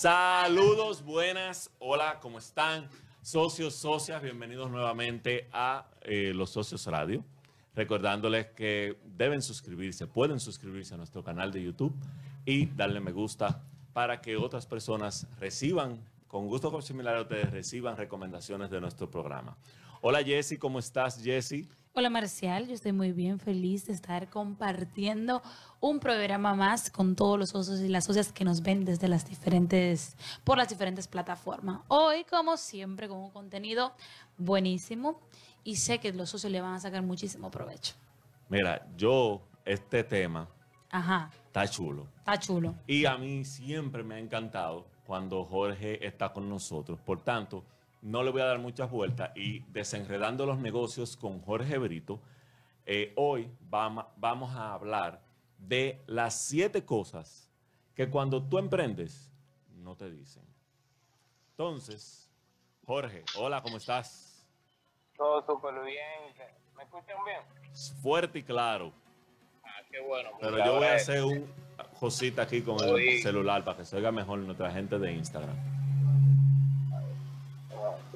Saludos, buenas, hola, ¿cómo están? Socios, socias, bienvenidos nuevamente a eh, Los Socios Radio. Recordándoles que deben suscribirse, pueden suscribirse a nuestro canal de YouTube y darle me gusta para que otras personas reciban, con gusto similar a ustedes, reciban recomendaciones de nuestro programa. Hola Jessy, ¿cómo estás Jessy? Hola Marcial, yo estoy muy bien, feliz de estar compartiendo un programa más con todos los socios y las socias que nos ven desde las diferentes, por las diferentes plataformas. Hoy, como siempre, con un contenido buenísimo y sé que los socios le van a sacar muchísimo provecho. Mira, yo, este tema Ajá, está chulo. está chulo. Y a mí siempre me ha encantado cuando Jorge está con nosotros. Por tanto, no le voy a dar muchas vueltas y desenredando los negocios con Jorge Brito, eh, hoy vamos, a hablar de las siete cosas que cuando tú emprendes no te dicen. Entonces, Jorge, hola, ¿cómo estás? Todo súper bien. ¿Me escuchan bien? Fuerte y claro. Ah, qué bueno. Pero yo voy a hacer un cosita aquí con el celular para que se oiga mejor nuestra gente de Instagram.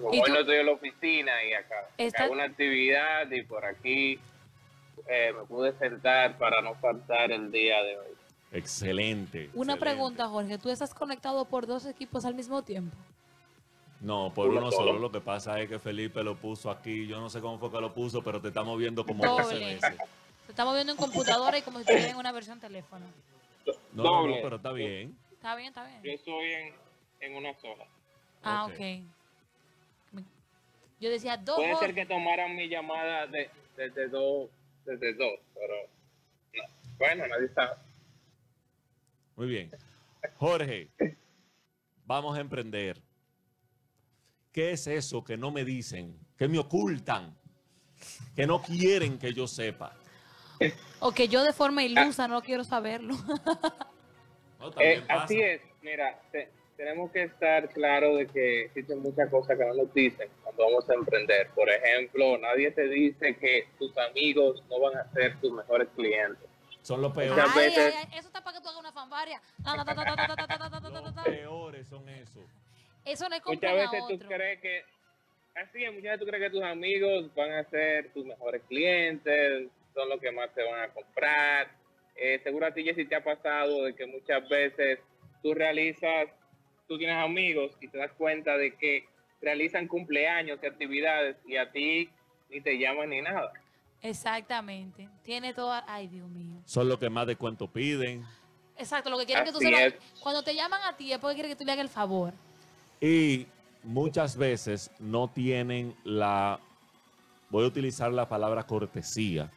Como ¿Y hoy tú? no estoy en la oficina y acá Está- hago una actividad y por aquí eh, me pude sentar para no faltar el día de hoy. Excelente. Una excelente. pregunta, Jorge, ¿tú estás conectado por dos equipos al mismo tiempo? No, por Uno uno solo. solo. Lo que pasa es que Felipe lo puso aquí. Yo no sé cómo fue que lo puso, pero te estamos viendo como 12 Doble. veces. Te estamos viendo en computadora y como si estuviera en una versión teléfono. No, no, no, Doble. pero está bien. Está bien, está bien. Yo estoy en, en una sola. Ah, Ok. ok. Yo decía dos. Puede ser que tomaran mi llamada de, desde dos, desde dos, pero no. Bueno, nadie sabe. Muy bien. Jorge, vamos a emprender. ¿Qué es eso que no me dicen, que me ocultan, que no quieren que yo sepa? O que yo de forma ilusa no quiero saberlo. No, Eh, así es, mira, te- tenemos que estar claro de que existen muchas cosas que no nos dicen cuando vamos a emprender. Por ejemplo, nadie te dice que tus amigos no van a ser tus mejores clientes. Son los peores. Ay, veces... Eso está para que tú hagas una fanfaria. los peores son eso. No es Muchas veces tú crees que... Así es, muchas veces tú crees que tus amigos van a ser tus mejores clientes, son los que más te van a comprar. Eh, seguro a ti, Jessy, te ha pasado de que muchas veces tú realizas tú tienes amigos y te das cuenta de que realizan cumpleaños y actividades y a ti ni te llaman ni nada. Exactamente. Tiene toda. Ay, Dios mío. Son los que más de cuento piden. Exacto, lo que quieren que tú se lo. Cuando te llaman a ti es porque quieren que tú le hagas el favor. Y muchas veces no tienen la, voy a utilizar la palabra cortesía,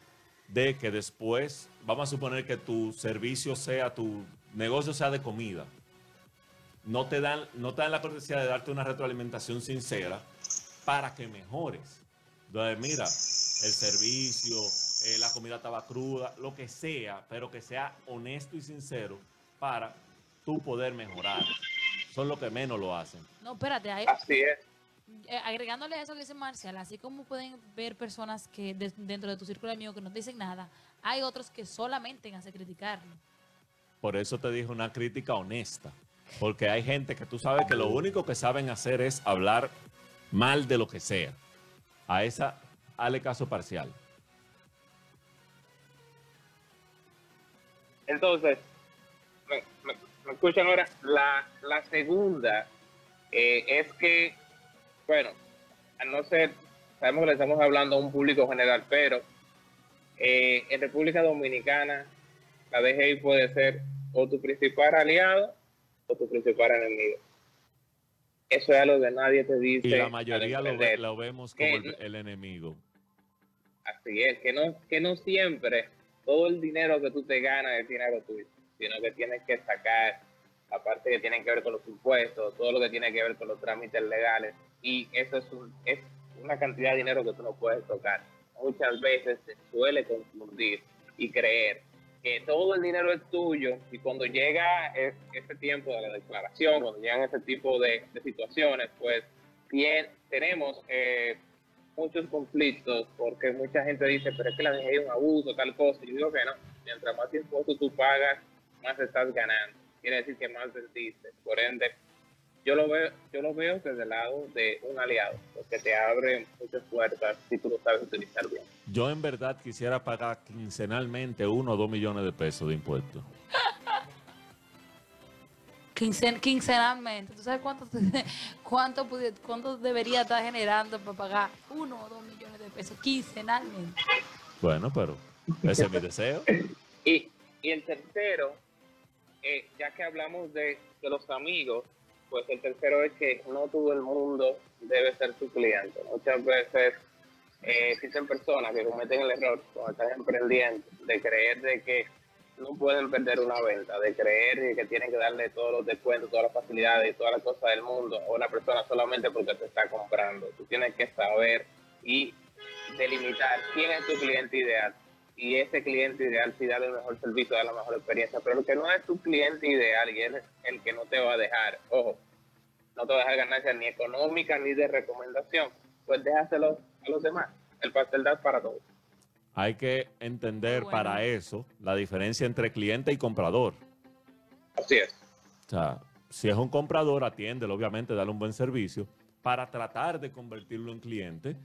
de que después, vamos a suponer que tu servicio sea, tu negocio sea de comida. No te dan, no te dan la cortesía de darte una retroalimentación sincera para que mejores. Entonces, mira, el servicio, eh, la comida estaba cruda, lo que sea, pero que sea honesto y sincero para tú poder mejorar. Son los que menos lo hacen. No, espérate, hay, Así es. eh, agregándole a eso que dice Marcial, así como pueden ver personas que de- dentro de tu círculo de amigos que no te dicen nada, hay otros que solamente hacen criticarlo. Por eso te dije una crítica honesta. Porque hay gente que tú sabes que lo único que saben hacer es hablar mal de lo que sea. A esa, hale caso parcial. Entonces, me, escuchan ahora. La, la segunda eh, es que, bueno, a no ser, sabemos que le estamos hablando a un público general, pero eh, en República Dominicana la DGI puede ser o tu principal aliado o tu principal enemigo. Eso es algo que nadie te dice. Y la mayoría lo, ve- lo vemos como el enemigo. Así es, que no, que no siempre todo el dinero que tú te ganas es dinero tuyo, sino que tienes que sacar la parte que tiene que ver con los impuestos, todo lo que tiene que ver con los trámites legales, y eso es, un- es una cantidad de dinero que tú no puedes tocar. Muchas veces se suele confundir y creer que todo el dinero es tuyo y cuando llega es- ese tiempo de la declaración, cuando llegan ese tipo de, situaciones, pues bien, tenemos eh, muchos conflictos porque mucha gente dice, pero es que la dejé un abuso, tal cosa. Yo digo que no, mientras más impuestos tú pagas, más estás ganando. Quiere decir que más vendiste. Por ende, yo lo veo, yo lo veo desde el lado de un aliado, porque te abre muchas puertas si tú lo sabes utilizar bien. Yo en verdad quisiera pagar quincenalmente uno o dos millones de pesos de impuestos. Quincen- quincenalmente. ¿Tú sabes cuánto, cuánto, pudi- cuánto debería estar generando para pagar uno o dos millones de pesos quincenalmente? Bueno, pero ese es mi deseo. Y, y el tercero, eh, ya que hablamos de, de los amigos, pues el tercero es que no todo el mundo debe ser tu cliente. Muchas veces eh, existen personas que cometen el error cuando están emprendiendo de creer de que no pueden perder una venta, de creer que tienen que darle todos los descuentos, todas las facilidades y todas las cosas del mundo a una persona solamente porque te está comprando. Tú tienes que saber y delimitar quién es tu cliente ideal y ese cliente ideal sí da el mejor servicio, da la mejor experiencia, pero el que no es tu cliente ideal y es el que no te va a dejar, ojo, no te va a dejar ganancia ni económica ni de recomendación, pues déjaselo a los demás. El pastel da para todos. Hay que entender Bueno. para eso la diferencia entre cliente y comprador. Así es. O sea, si es un comprador, atiéndelo, obviamente, dale un buen servicio para tratar de convertirlo en cliente.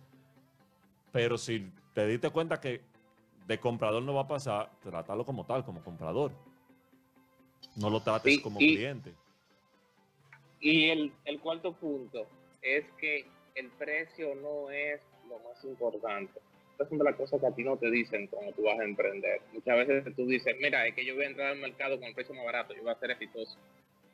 Pero si te diste cuenta que de comprador no va a pasar, trátalo como tal, como comprador. No lo trates Sí, como y- cliente. Y el, el cuarto punto es que el precio no es lo más importante. Estas son de las cosas que a ti no te dicen cuando tú vas a emprender. Muchas veces tú dices, mira, es que yo voy a entrar al mercado con el precio más barato, yo voy a ser exitoso.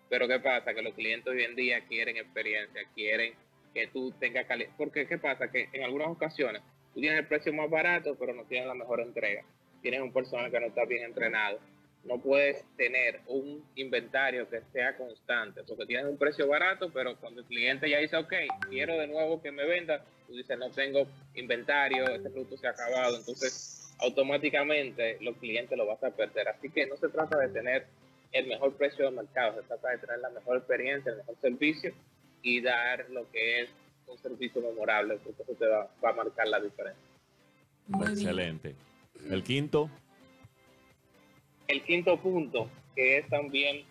Pero ¿qué pasa? Que los clientes hoy en día quieren experiencia, quieren que tú tengas calidad. Porque ¿qué pasa? Que en algunas ocasiones tú tienes el precio más barato, pero no tienes la mejor entrega. Tienes un personal que no está bien entrenado. No puedes tener un inventario que sea constante, porque tienes un precio barato, pero cuando el cliente ya dice, ok, quiero de nuevo que me venda, tú dices, no tengo inventario, este producto se ha acabado, entonces automáticamente los clientes lo vas a perder. Así que no se trata de tener el mejor precio del mercado, se trata de tener la mejor experiencia, el mejor servicio y dar lo que es un servicio memorable, porque eso te va, va a marcar la diferencia. Muy bien. Excelente. El quinto, El quinto punto, que es también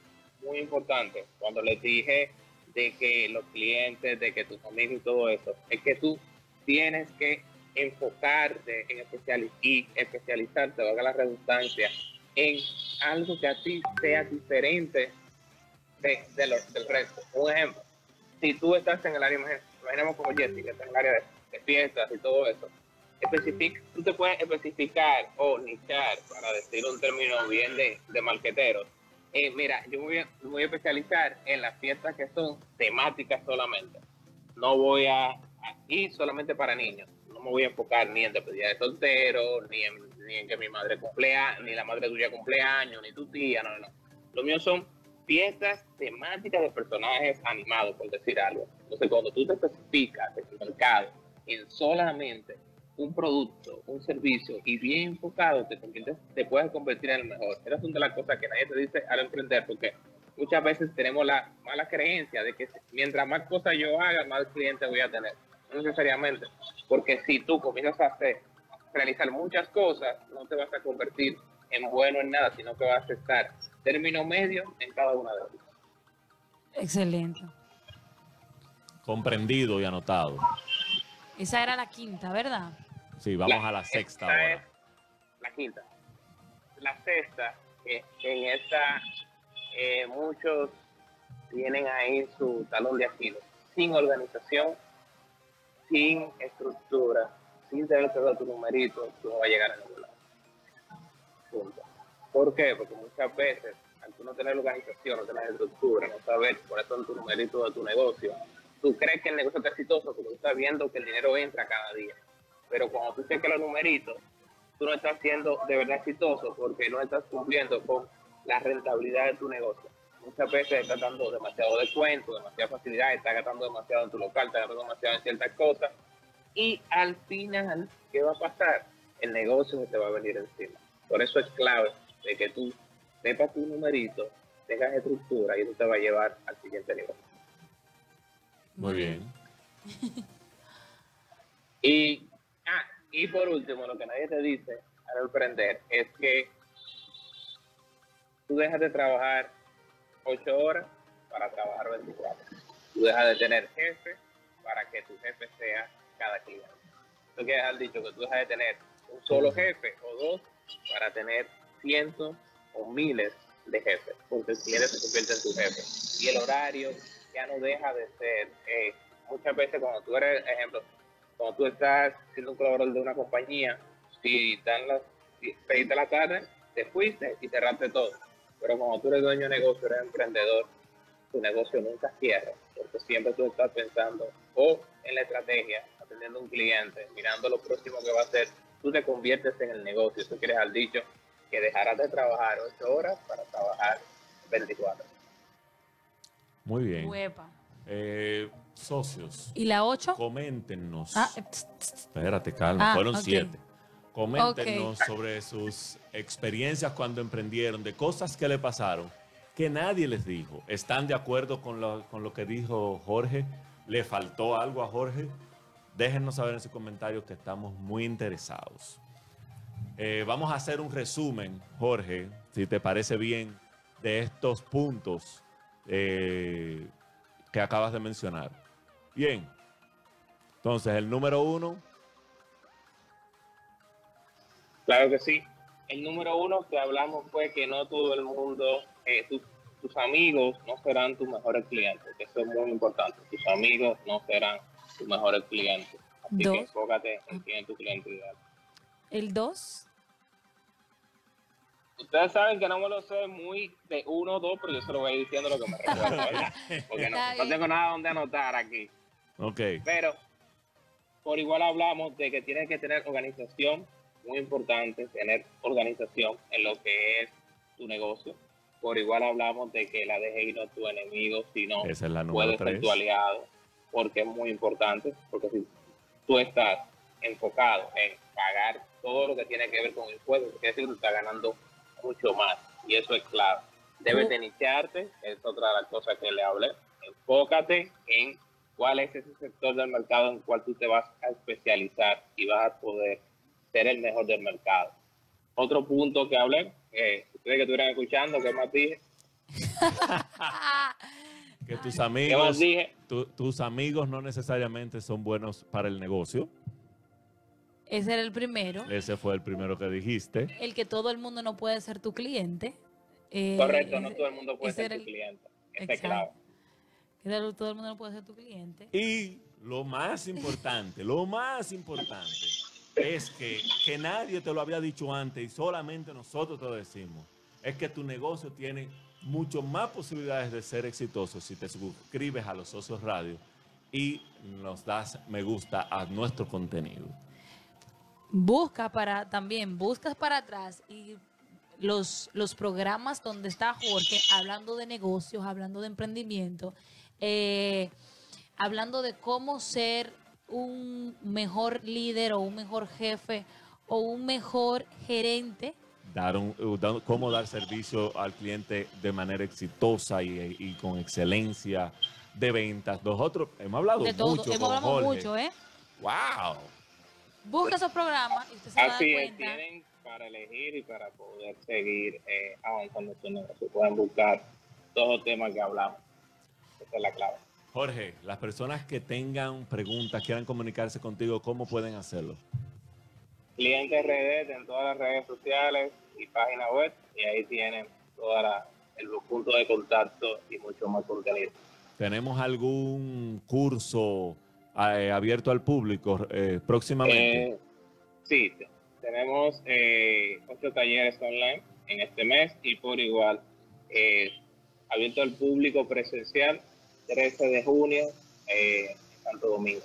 muy importante, cuando les dije de que los clientes, de que tus amigos y todo eso, es que tú tienes que enfocarte en especial y especializarte, valga la redundancia, en algo que a ti sea diferente de, de los- del resto. Un ejemplo, si tú estás en el área, imagina- imaginemos como Jessy, que está en el área de, fiestas y todo eso, especific- tú te puedes especificar o nichar, para decir un término bien de, de marqueteros. Eh, mira, yo voy, a, voy a especializar en las fiestas que son temáticas solamente. No voy a, ir solamente para niños. No me voy a enfocar ni en despedida de soltero, ni en, que mi madre cumplea, ni la madre tuya cumpleaños, ni tu tía, no, no. Lo mío son fiestas temáticas de personajes animados, por decir algo. Entonces, cuando tú te especificas el mercado en solamente un producto, un servicio y bien enfocado, te, te puedes convertir en el mejor. Esas son de las cosas que nadie te dice al emprender, porque muchas veces tenemos la mala creencia de que mientras más cosas yo haga, más clientes voy a tener. No necesariamente, porque si tú comienzas a hacer, realizar muchas cosas, no te vas a convertir en bueno en nada, sino que vas a estar término medio en cada una de ellas. Excelente. Comprendido y anotado. Esa era la quinta, ¿verdad? Sí, vamos a la sexta ahora. es la quinta. La sexta, que en esta eh, muchos tienen ahí su talón de Aquiles. Sin organización, sin estructura, sin tener que dar tu numerito, tú no vas a llegar a ningún lado. Punto. ¿Por qué? Porque muchas veces, al tú no tener organización, no tener estructura, no saber cuáles son tus numeritos de tu negocio, tú crees que el negocio está exitoso porque tú estás viendo que el dinero entra cada día. Pero cuando tú cheques los numeritos, tú no estás siendo de verdad exitoso porque no estás cumpliendo con la rentabilidad de tu negocio. Muchas veces estás dando demasiado descuento, demasiada facilidad, estás gastando demasiado en tu local, estás gastando demasiado en ciertas cosas. Y al final, ¿qué va a pasar? El negocio se te va a venir encima. Por eso es clave de que tú sepas tu numerito, tengas estructura y eso te va a llevar al siguiente nivel. Muy bien. Y, ah, y por último, lo que nadie te dice al emprender es que tú dejas de trabajar 8 horas para trabajar 24. Tú dejas de tener jefe para que tu jefe sea cada cliente. Tú quieres haber dicho que tú dejas de tener un solo jefe o dos para tener cientos o miles de jefes, porque el cliente se convierte en tu jefe. Y el horario ya no deja de ser, eh, muchas veces cuando tú eres, ejemplo, cuando tú estás siendo un colaborador de una compañía, si dan las seis la tarde, te fuiste y cerraste todo. Pero cuando tú eres dueño de negocio, eres emprendedor, tu negocio nunca cierra, porque siempre tú estás pensando o en la estrategia, atendiendo un cliente, mirando lo próximo que va a hacer, tú te conviertes en el negocio. Tú quieres al dicho que dejarás de trabajar ocho horas para trabajar 24. Muy bien. Huepa. Eh, socios, ¿Y la 8? coméntenos. Ah, eh. Espérate, calma, Ah, fueron ok. siete. Coméntenos sobre sus experiencias cuando emprendieron, de cosas que le pasaron, que nadie les dijo. ¿Están de acuerdo con lo, con lo que dijo Jorge? ¿Le faltó algo a Jorge? Déjenos saber en sus comentarios que estamos muy interesados. Eh, vamos a hacer un resumen, Jorge, si te parece bien, de estos puntos eh, que acabas de mencionar. Bien. Entonces, el número uno, Claro que sí. El número uno que hablamos fue que no todo el mundo, eh, tus, tus amigos no serán tus mejores clientes, eso es muy importante. Tus amigos no serán tus mejores clientes. Así Dos. que enfócate en quién es tu cliente ideal. El 2. Ustedes saben que no me lo sé muy de uno o dos, pero yo se lo voy a ir diciendo lo que me recuerdo, ¿verdad? Porque no, no tengo nada donde anotar aquí. ok. Pero por igual hablamos de que tienes que tener organización, muy importante tener organización en lo que es tu negocio. Por igual hablamos de que la dejes ir no es tu enemigo, sino Esa es la número puede ser tres. tu aliado, porque es muy importante, porque si tú estás enfocado en pagar todo lo que tiene que ver con impuestos, quiere decir que tú estás ganando mucho más, y eso es clave. Debes de nicharte, es otra de las cosas que le hablé, enfócate en cuál es ese sector del mercado en el cual tú te vas a especializar y vas a poder ser el mejor del mercado. Otro punto que hablé, eh, ustedes que estuvieran escuchando, ¿qué más dije? Que tus ¿Qué más amigos, tu- tus amigos no necesariamente son buenos para el negocio. Ese era el primero. Ese fue el primero que dijiste. El que todo el mundo no puede ser tu cliente. Eh, Correcto, no todo el mundo puede ser tu el- cliente. Ese es Exacto. clave. que era- todo el mundo no puede ser tu cliente. Y lo más importante, lo más importante es que, que nadie te lo había dicho antes y solamente nosotros te lo decimos. Es que tu negocio tiene mucho más posibilidades de ser exitoso si te suscribes a los socios radio y nos das me gusta a nuestro contenido. Busca para, también buscas para atrás y los, los programas donde está Jorge hablando de negocios, hablando de emprendimiento, eh, hablando de cómo ser un mejor líder o un mejor jefe o un mejor gerente. Dar un- dar- cómo dar servicio al cliente de manera exitosa y, y con excelencia de ventas. Nosotros hemos hablado De todo, mucho hemos con hablado Jorge. mucho, ¿eh? ¡Wow! Busca esos programas y usted se va a dar Así es, cuenta. tienen para elegir y para poder seguir eh, avanzando su negocio. Pueden buscar todos los temas que hablamos. Esa es la clave. Jorge, las personas que tengan preguntas, quieran comunicarse contigo, ¿cómo pueden hacerlo? Cliente RD en todas las redes sociales y página web, y ahí tienen toda la, el punto de contacto y mucho más contenido. ¿Tenemos algún curso eh, abierto al público eh, próximamente? Eh, sí, te- tenemos eh, ocho talleres online en este mes y por igual eh, abierto al público presencial 13 de junio eh, en Santo Domingo.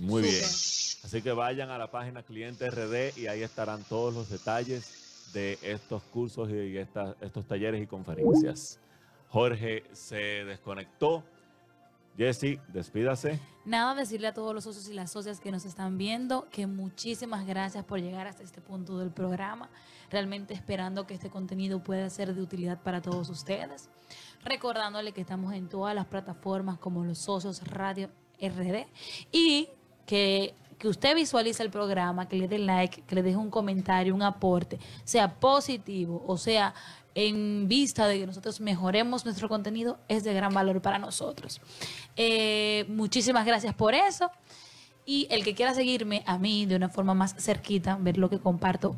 Muy bien. Así que vayan a la página Cliente RD y ahí estarán todos los detalles de estos cursos y esta- estos talleres y conferencias. Jorge se desconectó. Jesse, despídase. Nada, decirle a todos los socios y las socias que nos están viendo que muchísimas gracias por llegar hasta este punto del programa. Realmente esperando que este contenido pueda ser de utilidad para todos ustedes. Recordándole que estamos en todas las plataformas como los socios Radio RD y que, que usted visualice el programa, que le dé like, que le deje un comentario, un aporte, sea positivo o sea en vista de que nosotros mejoremos nuestro contenido, es de gran valor para nosotros. Eh, muchísimas gracias por eso. Y el que quiera seguirme a mí de una forma más cerquita, ver lo que comparto,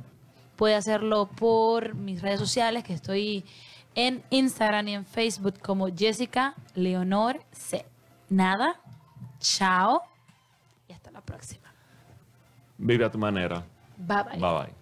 puede hacerlo por mis redes sociales, que estoy en Instagram y en Facebook como Jessica Leonor C. Nada, chao y hasta la próxima. Vive a tu manera. Bye bye. Bye bye.